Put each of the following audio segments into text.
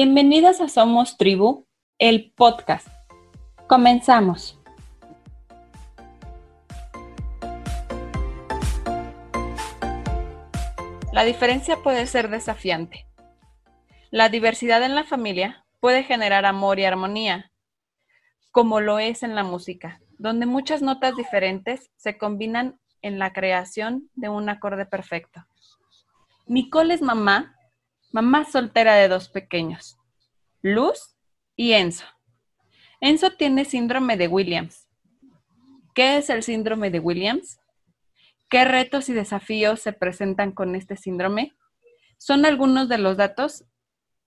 Bienvenidas a Somos Tribu, el podcast. Comenzamos. La diferencia puede ser desafiante. La diversidad en la familia puede generar amor y armonía, como lo es en la música, donde muchas notas diferentes se combinan en la creación de un acorde perfecto. Nicole es mamá mamá soltera de dos pequeños, Luz y Enzo. Enzo tiene síndrome de Williams. ¿Qué es el síndrome de Williams? ¿Qué retos y desafíos se presentan con este síndrome? Son algunos de los datos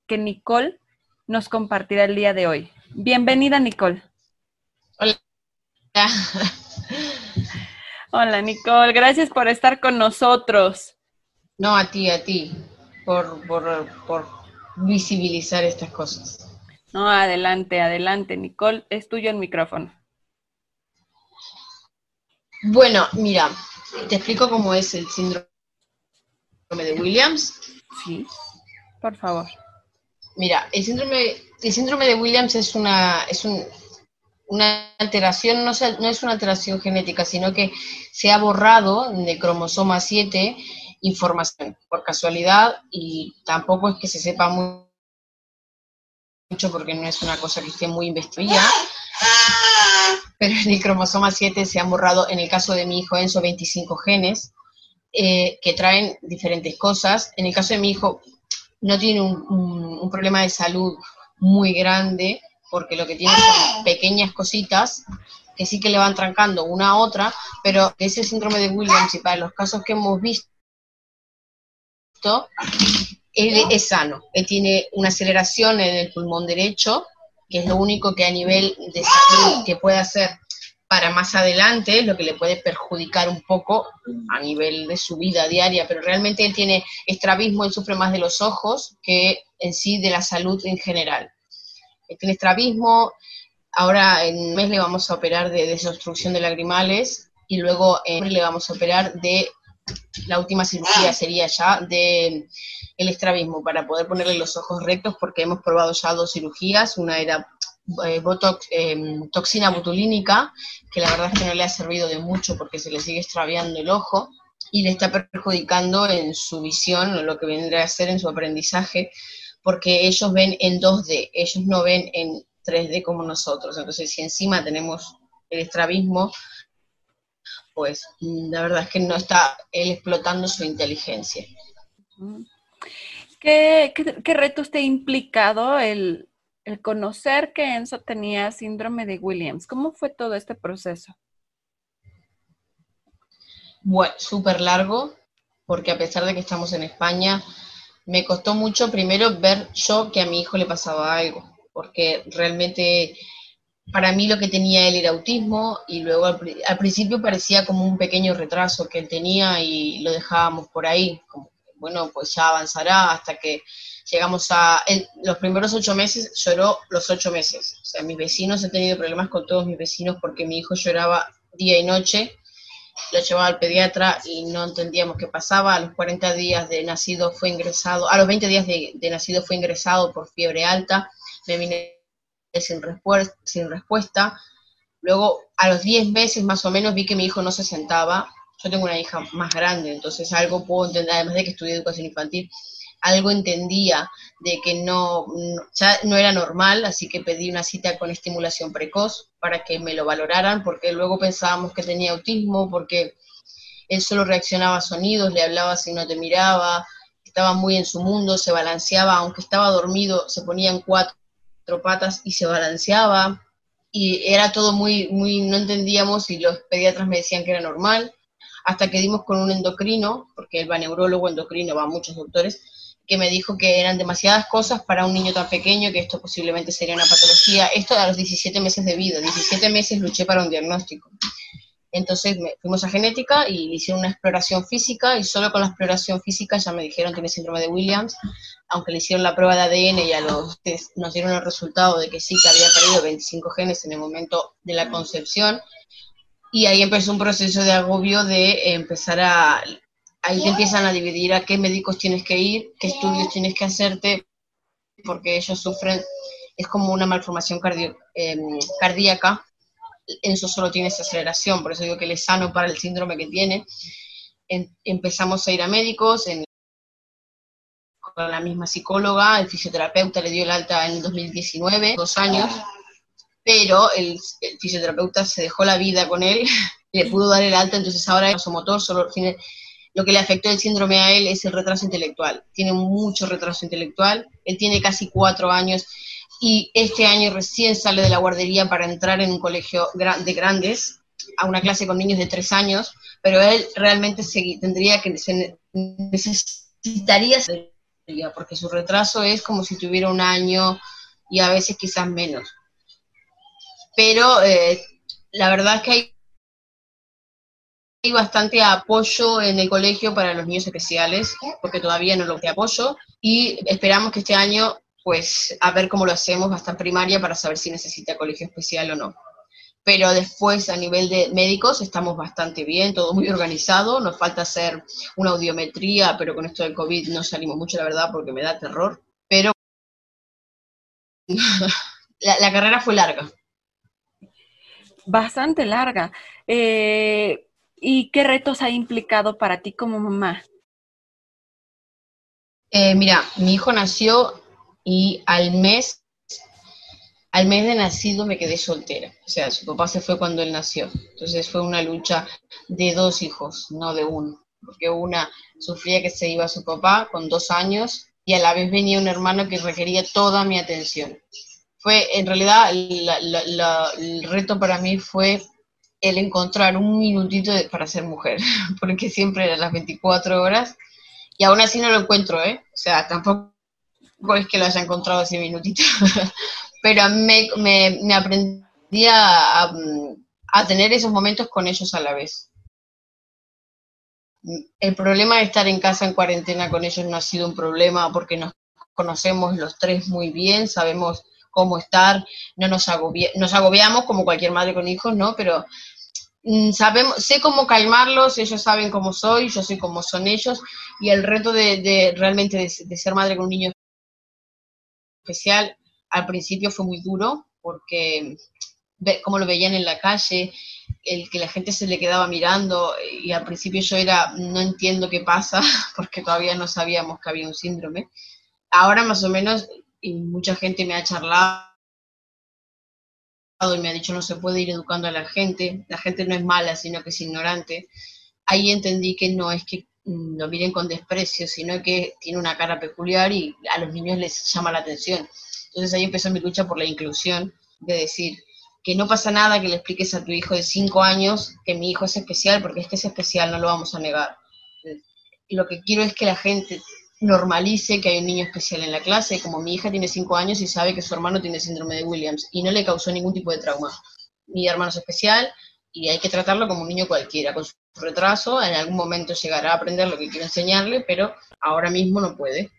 que Nicole nos compartirá el día de hoy. Bienvenida, Nicole. Hola. Hola, Nicole. Gracias por estar con nosotros. No, a ti, a ti por, por, visibilizar estas cosas. No, adelante, adelante, Nicole, es tuyo el micrófono. Bueno, mira, te explico cómo es el síndrome de Williams. Sí, por favor. Mira, el síndrome, el síndrome de Williams es una, es una alteración, no, no es una alteración genética, sino que se ha borrado de cromosoma 7 información por casualidad y tampoco es que se sepa mucho porque no es una cosa que esté muy investigada, pero en el cromosoma 7 se han borrado, en el caso de mi hijo Enzo, 25 genes eh, que traen diferentes cosas. En el caso de mi hijo no tiene un, problema de salud muy grande porque lo que tiene son pequeñas cositas que sí que le van trancando una a otra, pero ese síndrome de Williams y para los casos que hemos visto, él es sano. Él tiene una aceleración en el pulmón derecho, que es lo único que a nivel de salud que puede hacer para más adelante, lo que le puede perjudicar un poco a nivel de su vida diaria, pero realmente él tiene estrabismo, él sufre más de los ojos que en sí de la salud en general. Él tiene estrabismo, ahora en un mes le vamos a operar de desobstrucción de lagrimales y luego en le vamos a operar de la última cirugía ah. sería ya de el estrabismo para poder ponerle los ojos rectos porque hemos probado ya dos cirugías, una era eh, botox, em, toxina botulínica, que la verdad es que no le ha servido de mucho porque se le sigue extraviando el ojo y le está perjudicando en su visión o lo que vendría a ser en su aprendizaje, porque ellos ven en 2D, ellos no ven en 3D como nosotros. Entonces, si encima tenemos el estrabismo, pues la verdad es que no está él explotando su inteligencia. ¿Qué, retos te ha implicado el, conocer que Enzo tenía síndrome de Williams? ¿Cómo fue todo este proceso? Bueno, súper largo, porque a pesar de que estamos en España, me costó mucho primero ver yo que a mi hijo le pasaba algo, porque realmente para mí lo que tenía él era autismo y luego al, principio parecía como un pequeño retraso que él tenía y lo dejábamos por ahí, como, bueno, pues ya avanzará hasta que llegamos a, los primeros ocho meses lloró los ocho meses, o sea, mis vecinos, he tenido problemas con todos mis vecinos porque mi hijo lloraba día y noche, lo llevaba al pediatra y no entendíamos qué pasaba, a los 40 días de nacido fue ingresado, a los 20 días de, de nacido fue ingresado por fiebre alta, me vine sin, sin respuesta. Luego, a los 10 meses más o menos, vi que mi hijo no se sentaba. Yo tengo una hija más grande, entonces algo puedo entender, además de que estudié educación infantil, algo entendía de que no, ya no era normal, así que pedí una cita con estimulación precoz para que me lo valoraran, porque luego pensábamos que tenía autismo, porque él solo reaccionaba a sonidos, le hablaba si no te miraba, estaba muy en su mundo, se balanceaba, aunque estaba dormido, se ponía en cuatro y se balanceaba y era todo muy, muy, no entendíamos y los pediatras me decían que era normal, hasta que dimos con un endocrino, porque él va neurólogo, endocrino, va a muchos doctores, que me dijo que eran demasiadas cosas para un niño tan pequeño, que esto posiblemente sería una patología. Esto a los 17 meses de vida, 17 meses luché para un diagnóstico. Entonces me, fuimos a genética y le hicieron una exploración física y solo con la exploración física ya me dijeron que tiene síndrome de Williams, aunque le hicieron la prueba de ADN y a los nos dieron el resultado de que sí, que había perdido 25 genes en el momento de la concepción. Y ahí empezó un proceso de agobio de empezar a, ahí te empiezan a dividir a qué médicos tienes que ir, qué estudios tienes que hacerte, porque ellos sufren, es como una malformación em, cardíaca, eso solo tiene esa aceleración, por eso digo que él es sano para el síndrome que tiene. empezamos a ir a médicos, con la misma psicóloga, el fisioterapeuta le dio el alta en 2019, dos años, pero el, fisioterapeuta se dejó la vida con él, le pudo dar el alta, entonces ahora su motor solo tiene, lo que le afectó el síndrome a él es el retraso intelectual, tiene mucho retraso intelectual, él tiene casi cuatro años y este año recién sale de la guardería para entrar en un colegio de grandes, a una clase con niños de tres años, pero él realmente tendría que, se necesitaría porque su retraso es como si tuviera un año y a veces quizás menos. Pero eh, la verdad es que hay, hay bastante apoyo en el colegio para los niños especiales, porque todavía no lo que apoyo, y esperamos que este año, pues, a ver cómo lo hacemos hasta primaria para saber si necesita colegio especial o no pero después a nivel de médicos estamos bastante bien, todo muy organizado, nos falta hacer una audiometría, pero con esto del COVID no salimos mucho, la verdad, porque me da terror, pero la, carrera fue larga. Bastante larga. Eh, ¿Y qué retos ha implicado para ti como mamá? Eh, mira, mi hijo nació y al mes al mes de nacido me quedé soltera. O sea, su papá se fue cuando él nació. Entonces fue una lucha de dos hijos, no de uno. Porque una sufría que se iba su papá con dos años y a la vez venía un hermano que requería toda mi atención. Fue, en realidad, el reto para mí fue el encontrar un minutito para ser mujer, porque siempre eran las 24 horas y aún así no lo encuentro, ¿eh? O sea, tampoco es que lo haya encontrado ese minutito, pero me, me, aprendí a, tener esos momentos con ellos a la vez. El problema de estar en casa en cuarentena con ellos no ha sido un problema porque nos conocemos los tres muy bien, sabemos cómo estar, no nos, nos agobiamos como cualquier madre con hijos, ¿no? Pero mm, sabemos, sé cómo calmarlos, ellos saben cómo soy, yo sé cómo son ellos, y el reto de, realmente de, ser madre con un niño especial al principio fue muy duro porque como lo veían en la calle, el que la gente se le quedaba mirando y al principio yo era, no entiendo qué pasa porque todavía no sabíamos que había un síndrome. Ahora más o menos, y mucha gente me ha charlado y me ha dicho no se puede ir educando a la gente, la gente no es mala, sino que es ignorante. Ahí entendí que no es que lo miren con desprecio, sino que tiene una cara peculiar y a los niños les llama la atención. Entonces ahí empezó mi lucha por la inclusión, de decir que no pasa nada que le expliques a tu hijo de cinco años que mi hijo es especial, porque este es especial, no lo vamos a negar. Lo que quiero es que la gente normalice que hay un niño especial en la clase, como mi hija tiene cinco años y sabe que su hermano tiene síndrome de Williams y no le causó ningún tipo de trauma. Mi hermano es especial y hay que tratarlo como un niño cualquiera, con su retraso, en algún momento llegará a aprender lo que quiero enseñarle, pero ahora mismo no puede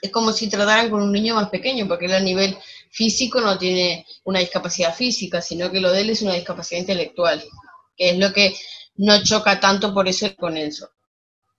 es como si trataran con un niño más pequeño, porque él a nivel físico no tiene una discapacidad física, sino que lo de él es una discapacidad intelectual, que es lo que no choca tanto por eso con eso.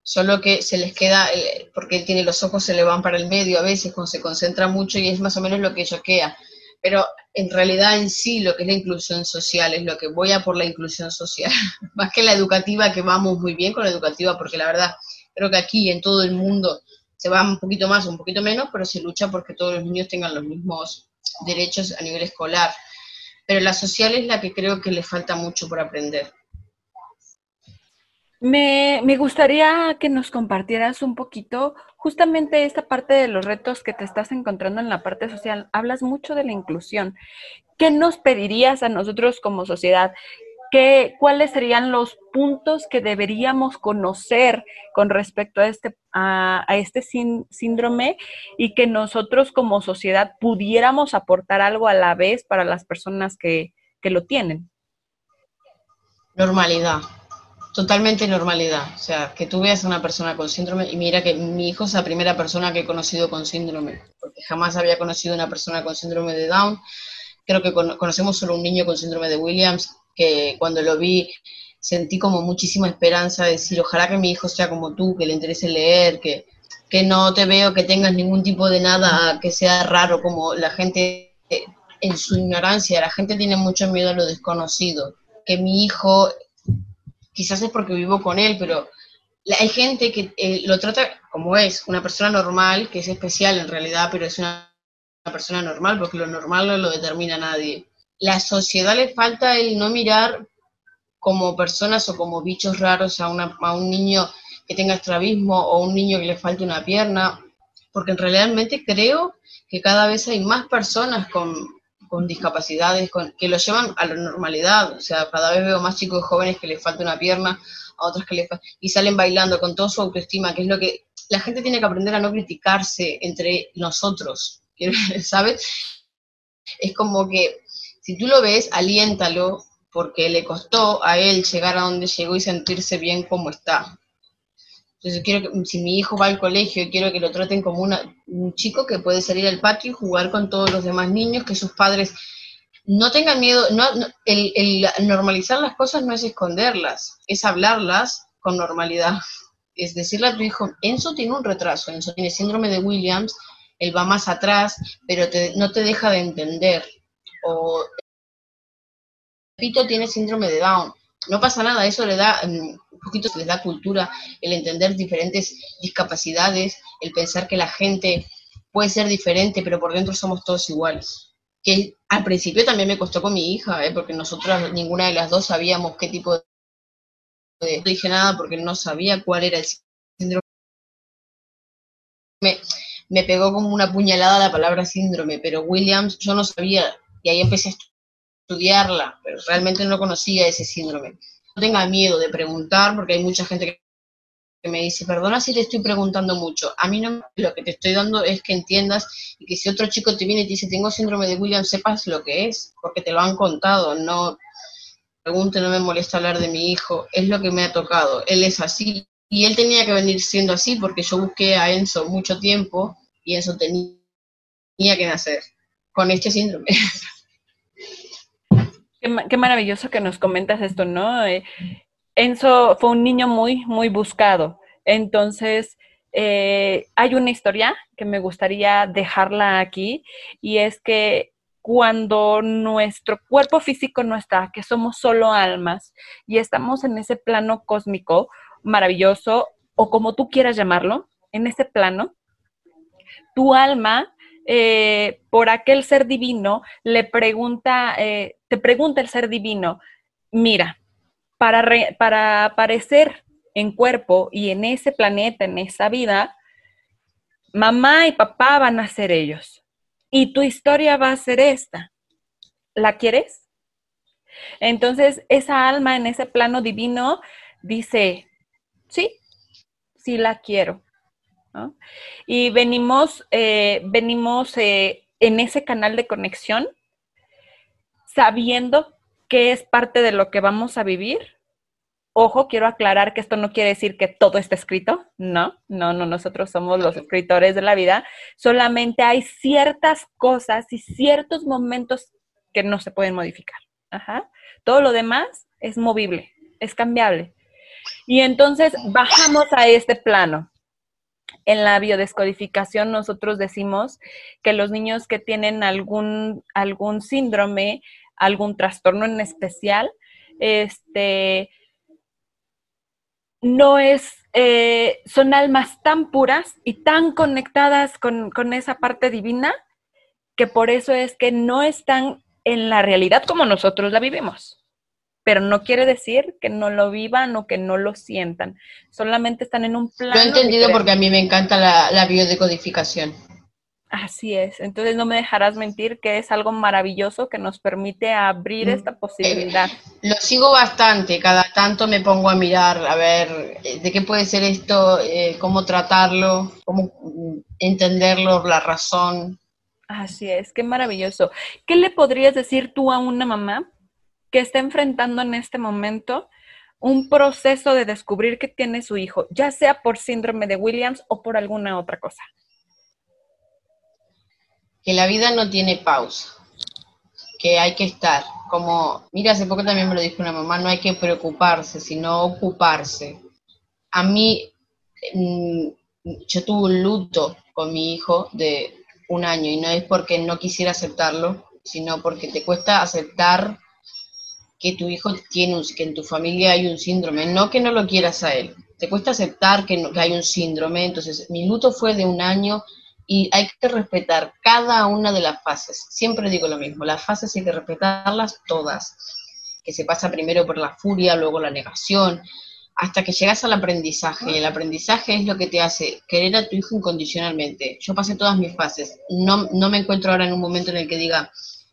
Solo que se les queda, porque él tiene los ojos, se le van para el medio a veces, cuando se concentra mucho y es más o menos lo que choquea. Pero en realidad en sí lo que es la inclusión social es lo que voy a por la inclusión social, más que la educativa, que vamos muy bien con la educativa, porque la verdad creo que aquí en todo el mundo se va un poquito más un poquito menos, pero se lucha porque todos los niños tengan los mismos derechos a nivel escolar. Pero la social es la que creo que le falta mucho por aprender. Me, me, gustaría que nos compartieras un poquito justamente esta parte de los retos que te estás encontrando en la parte social. Hablas mucho de la inclusión. ¿Qué nos pedirías a nosotros como sociedad? ¿cuáles serían los puntos que deberíamos conocer con respecto a este, a, este síndrome y que nosotros como sociedad pudiéramos aportar algo a la vez para las personas que, lo tienen? Normalidad, totalmente normalidad. O sea, que tú veas a una persona con síndrome y mira que mi hijo es la primera persona que he conocido con síndrome, porque jamás había conocido una persona con síndrome de Down. Creo que conocemos solo un niño con síndrome de Williams que cuando lo vi sentí como muchísima esperanza de decir, ojalá que mi hijo sea como tú, que le interese leer, que que no te veo que tengas ningún tipo de nada que sea raro, como la gente eh, en su ignorancia, la gente tiene mucho miedo a lo desconocido, que mi hijo, quizás es porque vivo con él, pero hay gente que eh, lo trata como es, una persona normal, que es especial en realidad, pero es una, persona normal, porque lo normal no lo determina nadie. La sociedad le falta el no mirar como personas o como bichos raros a, un niño que tenga estrabismo o un niño que le falte una pierna, porque realmente creo que cada vez hay más personas con, con discapacidades que lo llevan a la normalidad. O sea, cada vez veo más chicos jóvenes que les falta una pierna, a otros que les y salen bailando con toda su autoestima, que es lo que la gente tiene que aprender a no criticarse entre nosotros, ¿sabes? Es como que si tú lo ves, aliéntalo, porque le costó a él llegar a donde llegó y sentirse bien como está. Entonces quiero que, si mi hijo va al colegio, quiero que lo traten como un chico que puede salir al patio y jugar con todos los demás niños, que sus padres no tengan miedo, no, el, el, normalizar las cosas no es esconderlas, es hablarlas con normalidad. Es decirle a tu hijo, Enzo tiene un retraso, Enzo tiene síndrome de Williams, él va más atrás, pero no te deja de entender. O Pito tiene síndrome de Down. No pasa nada, eso le da mm, un poquito, les da cultura, el entender diferentes discapacidades, el pensar que la gente puede ser diferente, pero por dentro somos todos iguales que al principio también me costó con mi hija, ¿eh? porque nosotras, ninguna de las dos sabíamos qué tipo de... No dije nada porque no sabía cuál era el síndrome. Me, me pegó como una puñalada la palabra síndrome, pero Williams yo no sabía, y ahí empecé a estudiarla, pero realmente no conocía ese síndrome. No tenga miedo de preguntar, porque hay mucha gente que me dice, perdona si te estoy preguntando mucho, a mí no, lo que te estoy dando es que entiendas y que si otro chico te viene y te dice, tengo síndrome de William, sepas lo que es, porque te lo han contado, no pregunte, no me molesta hablar de mi hijo, es lo que me ha tocado, él es así, y él tenía que venir siendo así, porque yo busqué a Enzo mucho tiempo y Enzo tenía que nacer con este síndrome. Qué, maravilloso que nos comentas esto, ¿no? Eh, Enzo fue un niño muy, muy buscado. Entonces, eh, hay una historia que me gustaría dejarla aquí y es que cuando nuestro cuerpo físico no está, que somos solo almas y estamos en ese plano cósmico maravilloso o como tú quieras llamarlo, en ese plano, tu alma eh, por aquel ser divino le pregunta, eh, te pregunta el ser divino, mira, para, aparecer en cuerpo y en ese planeta, en esa vida, mamá y papá van a ser ellos. Y tu historia va a ser esta. ¿La quieres? Entonces, esa alma en ese plano divino dice, sí, sí la quiero. Y venimos, eh, venimos eh, en ese canal de conexión sabiendo que es parte de lo que vamos a vivir. Ojo, quiero aclarar que esto no quiere decir que todo está escrito. No, no, no, nosotros somos los escritores de la vida. Solamente hay ciertas cosas y ciertos momentos que no se pueden modificar. Ajá. Todo lo demás es movible, es cambiable. Y entonces bajamos a este plano. En la biodescodificación nosotros decimos que los niños que tienen algún, algún síndrome algún trastorno en especial, este, no es, eh, son almas tan puras y tan conectadas con, con esa parte divina que por eso es que no están en la realidad como nosotros la vivimos. Pero no quiere decir que no lo vivan o que no lo sientan. Solamente están en un plano. Lo he entendido porque a mí me encanta la, la biodecodificación. Así es, entonces no me dejarás mentir que es algo maravilloso que nos permite abrir mm, esta posibilidad. Eh, lo sigo bastante, cada tanto me pongo a mirar, a ver eh, de qué puede ser esto, eh, cómo tratarlo, cómo mm, entenderlo, la razón. Así es, qué maravilloso. ¿Qué le podrías decir tú a una mamá que está enfrentando en este momento un proceso de descubrir que tiene su hijo, ya sea por síndrome de Williams o por alguna otra cosa? que la vida no tiene pausa, que hay que estar. Como, mira, hace poco también me lo dijo una mamá, no hay que preocuparse, sino ocuparse. A mí, mm, yo tuve un luto con mi hijo de un año y no es porque no quisiera aceptarlo, sino porque te cuesta aceptar que tu hijo tiene un, que en tu familia hay un síndrome, no que no lo quieras a él, te cuesta aceptar que, que hay un síndrome, entonces mi luto fue de un año y hay que respetar cada una de las fases. Siempre digo lo mismo, las fases hay que respetarlas todas, que se pasa primero por la furia, luego la negación, hasta que llegas al aprendizaje. Y el aprendizaje es lo que te hace querer a tu hijo incondicionalmente. Yo pasé todas mis fases. No, no me encuentro ahora en un momento en el que diga,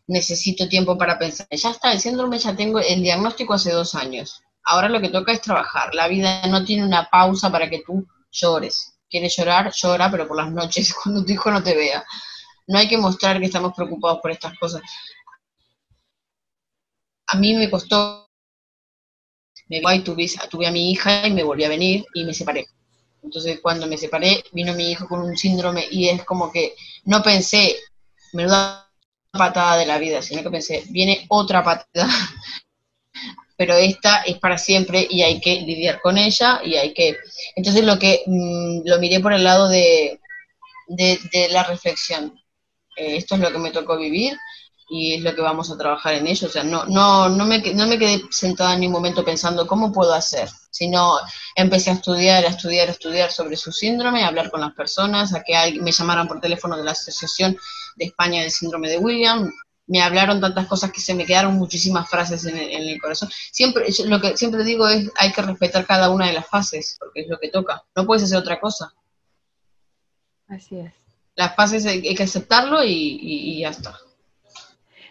necesito tiempo para pensar. Ya está, el síndrome ya tengo el diagnóstico hace dos años. Ahora lo que toca es trabajar. La vida no tiene una pausa para que tú llores quiere llorar, llora, pero por las noches, cuando tu hijo no te vea. No hay que mostrar que estamos preocupados por estas cosas. A mí me costó, me voy, tuve, tuve a mi hija y me volví a venir y me separé. Entonces cuando me separé, vino mi hijo con un síndrome y es como que no pensé, me da patada de la vida, sino que pensé, viene otra patada pero esta es para siempre y hay que lidiar con ella y hay que... Entonces lo que mm, lo miré por el lado de, de, la reflexión. Eh, esto es lo que me tocó vivir y es lo que vamos a trabajar en ello. O sea, no, no, no, me, no me quedé sentada en ningún momento pensando cómo puedo hacer, sino empecé a estudiar, a estudiar, a estudiar sobre su síndrome, a hablar con las personas, a que me llamaran por teléfono de la Asociación de España del Síndrome de William, me hablaron tantas cosas que se me quedaron muchísimas frases en el, corazón. Siempre, lo que siempre digo es, hay que respetar cada una de las fases, porque es lo que toca. No puedes hacer otra cosa. Así es. Las fases hay, que aceptarlo y, ya está.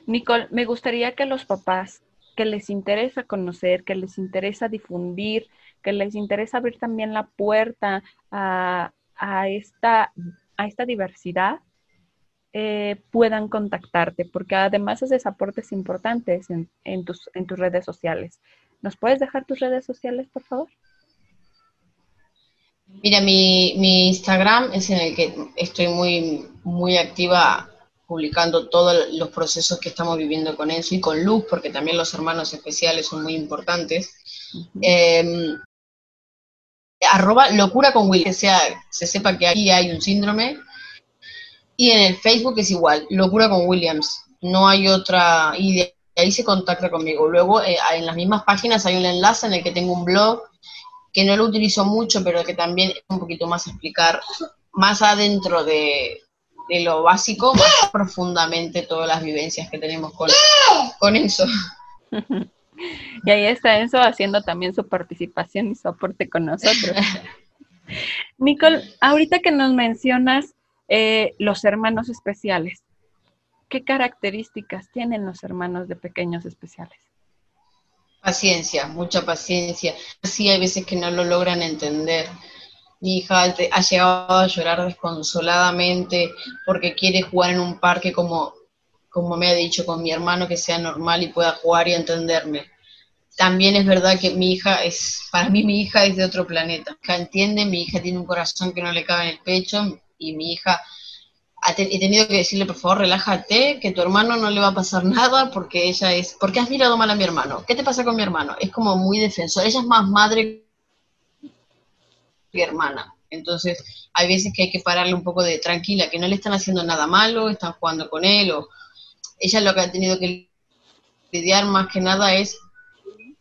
Nicole, me gustaría que los papás que les interesa conocer, que les interesa difundir, que les interesa abrir también la puerta a, a, esta, a esta diversidad, eh, puedan contactarte, porque además haces aportes importantes en, tus, en tus redes sociales. ¿Nos puedes dejar tus redes sociales, por favor? Mira, mi, mi, Instagram es en el que estoy muy, muy activa publicando todos los procesos que estamos viviendo con Enzo y con Luz, porque también los hermanos especiales son muy importantes. Em, arroba locura con Will, que sea, se sepa que aquí hay un síndrome y en el Facebook es igual, Locura con Williams. No hay otra, y de ahí se contacta conmigo. Luego eh, en las mismas páginas hay un enlace en el que tengo un blog que no lo utilizo mucho, pero que también es un poquito más explicar más adentro de, lo básico, más profundamente todas las vivencias que tenemos con, con Enzo. Y ahí está Enzo haciendo también su participación y su aporte con nosotros. Nicole, ahorita que nos mencionas eh, los hermanos especiales. ¿Qué características tienen los hermanos de pequeños especiales? Paciencia, mucha paciencia. Sí, hay veces que no lo logran entender. Mi hija ha llegado a llorar desconsoladamente porque quiere jugar en un parque como, como me ha dicho, con mi hermano que sea normal y pueda jugar y entenderme. También es verdad que mi hija es, para mí mi hija es de otro planeta. Que entiende, mi hija tiene un corazón que no le cabe en el pecho, y mi hija he tenido que decirle, por favor, relájate, que tu hermano no le va a pasar nada porque ella es, porque has mirado mal a mi hermano. ¿Qué te pasa con mi hermano? Es como muy defensor. Ella es más madre que hermana. Entonces, hay veces que hay que pararle un poco de tranquila, que no le están haciendo nada malo, están jugando con él, o ella lo que ha tenido que lidiar más que nada es,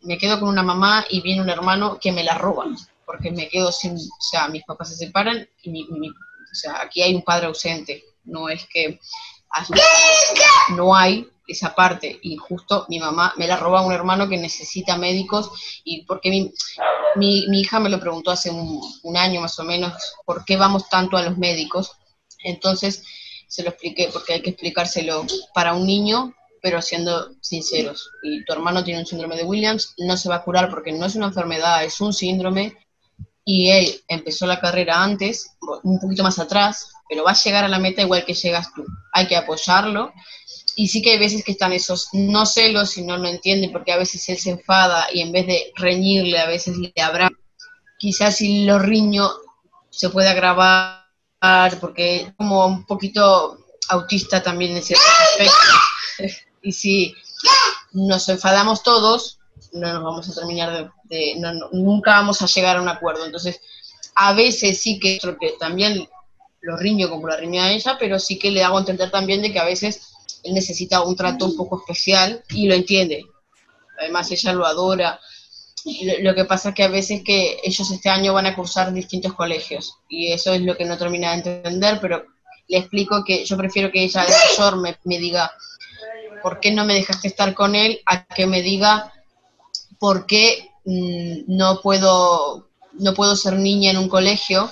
me quedo con una mamá y viene un hermano que me la roba, porque me quedo sin, o sea, mis papás se separan y mi, sea, aquí hay un padre ausente, no es que no hay esa parte. Y justo mi mamá me la roba un hermano que necesita médicos. Y porque mi, mi, hija me lo preguntó hace un, un, año más o menos, ¿por qué vamos tanto a los médicos? Entonces se lo expliqué porque hay que explicárselo para un niño, pero siendo sinceros. Y tu hermano tiene un síndrome de Williams, no se va a curar porque no es una enfermedad, es un síndrome y él empezó la carrera antes, un poquito más atrás, pero va a llegar a la meta igual que llegas tú. Hay que apoyarlo. Y sí que hay veces que están esos no celos y no lo entienden porque a veces él se enfada y en vez de reñirle, a veces le habrá. Quizás si lo riño se puede agravar porque como un poquito autista también en ciertos aspectos. y si nos enfadamos todos, no nos vamos a terminar de, nunca vamos a llegar a un acuerdo. Entonces, a veces sí que, que también lo riño como la riña a ella, pero sí que le hago entender también de que a veces él necesita un trato un poco especial y lo entiende. Además ella lo adora. Lo que pasa es que a veces que ellos este año van a cursar distintos colegios y eso es lo que no termina de entender, pero le explico que yo prefiero que ella de mayor me, me diga por qué no me dejaste estar con él a que me diga por qué mm, no puedo no puedo ser niña en un colegio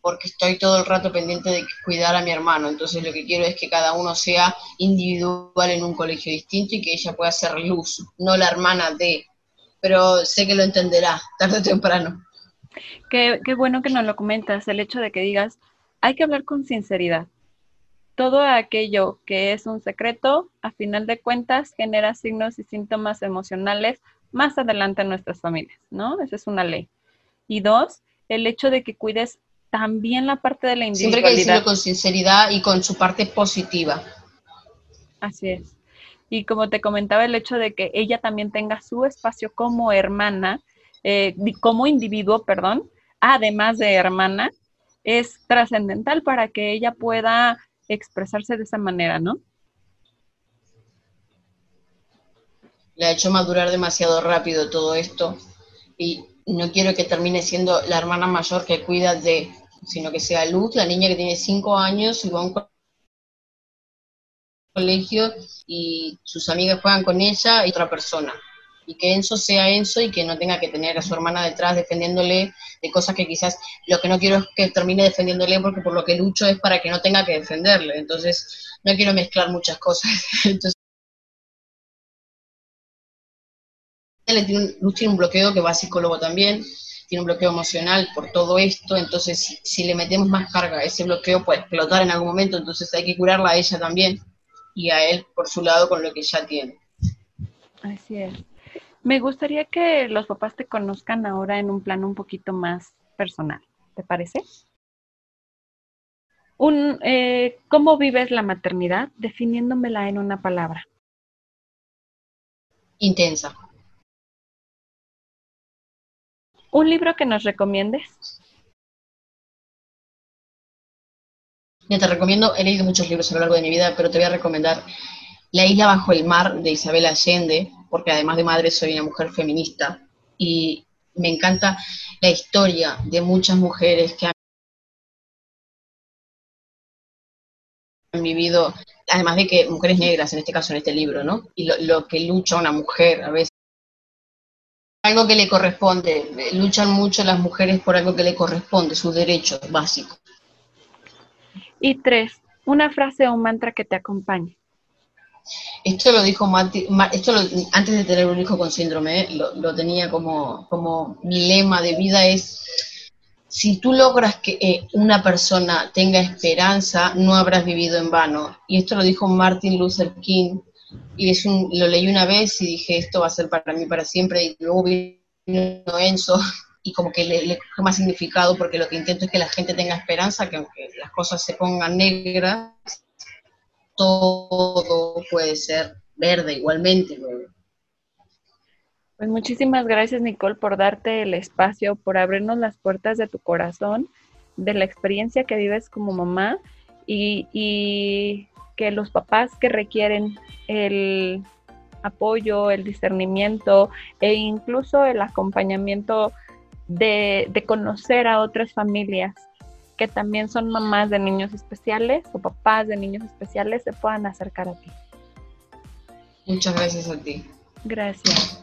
porque estoy todo el rato pendiente de cuidar a mi hermano. Entonces lo que quiero es que cada uno sea individual en un colegio distinto y que ella pueda ser luz, no la hermana de. Pero sé que lo entenderá tarde o temprano. Qué, qué bueno que nos lo comentas, el hecho de que digas, hay que hablar con sinceridad. Todo aquello que es un secreto, a final de cuentas, genera signos y síntomas emocionales más adelante en nuestras familias, ¿no? Esa es una ley. Y dos, el hecho de que cuides también la parte de la individualidad. Siempre que decirlo con sinceridad y con su parte positiva. Así es. Y como te comentaba, el hecho de que ella también tenga su espacio como hermana, eh, como individuo, perdón, además de hermana, es trascendental para que ella pueda expresarse de esa manera, ¿no? Le ha hecho madurar demasiado rápido todo esto y no quiero que termine siendo la hermana mayor que cuida de, sino que sea Luz, la niña que tiene cinco años y va a un colegio y sus amigas juegan con ella y otra persona. Y que Enzo sea Enzo y que no tenga que tener a su hermana detrás defendiéndole de cosas que quizás lo que no quiero es que termine defendiéndole porque por lo que lucho es para que no tenga que defenderle. Entonces no quiero mezclar muchas cosas. Entonces, Luz tiene un bloqueo que va a psicólogo también, tiene un bloqueo emocional por todo esto, entonces si, le metemos más carga, ese bloqueo puede explotar en algún momento, entonces hay que curarla a ella también y a él por su lado con lo que ya tiene. Así es. Me gustaría que los papás te conozcan ahora en un plano un poquito más personal, ¿te parece? Un, eh, ¿Cómo vives la maternidad? Definiéndomela en una palabra. Intensa. ¿Un libro que nos recomiendes? Ya te recomiendo, he leído muchos libros a lo largo de mi vida, pero te voy a recomendar La isla bajo el mar de Isabel Allende, porque además de madre soy una mujer feminista y me encanta la historia de muchas mujeres que han vivido, además de que mujeres negras en este caso en este libro, ¿no? Y lo, lo que lucha una mujer a veces algo que le corresponde. Luchan mucho las mujeres por algo que le corresponde, sus derechos básicos. Y tres, una frase o un mantra que te acompañe. Esto lo dijo Mati, esto antes de tener un hijo con síndrome, ¿eh? lo, tenía como, como mi lema de vida es, si tú logras que eh, una persona tenga esperanza, no habrás vivido en vano. Y esto lo dijo Martin Luther King y es un, lo leí una vez y dije, esto va a ser para mí para siempre, y luego vino Enzo y como que le, le más significado porque lo que intento es que la gente tenga esperanza, que aunque las cosas se pongan negras, todo puede ser verde igualmente. Pues muchísimas gracias Nicole por darte el espacio, por abrirnos las puertas de tu corazón, de la experiencia que vives como mamá y, y que los papás que requieren el apoyo, el discernimiento e incluso el acompañamiento de, conocer a otras familias que también son mamás de niños especiales o papás de niños especiales se puedan acercar a ti. Muchas gracias a ti. Gracias.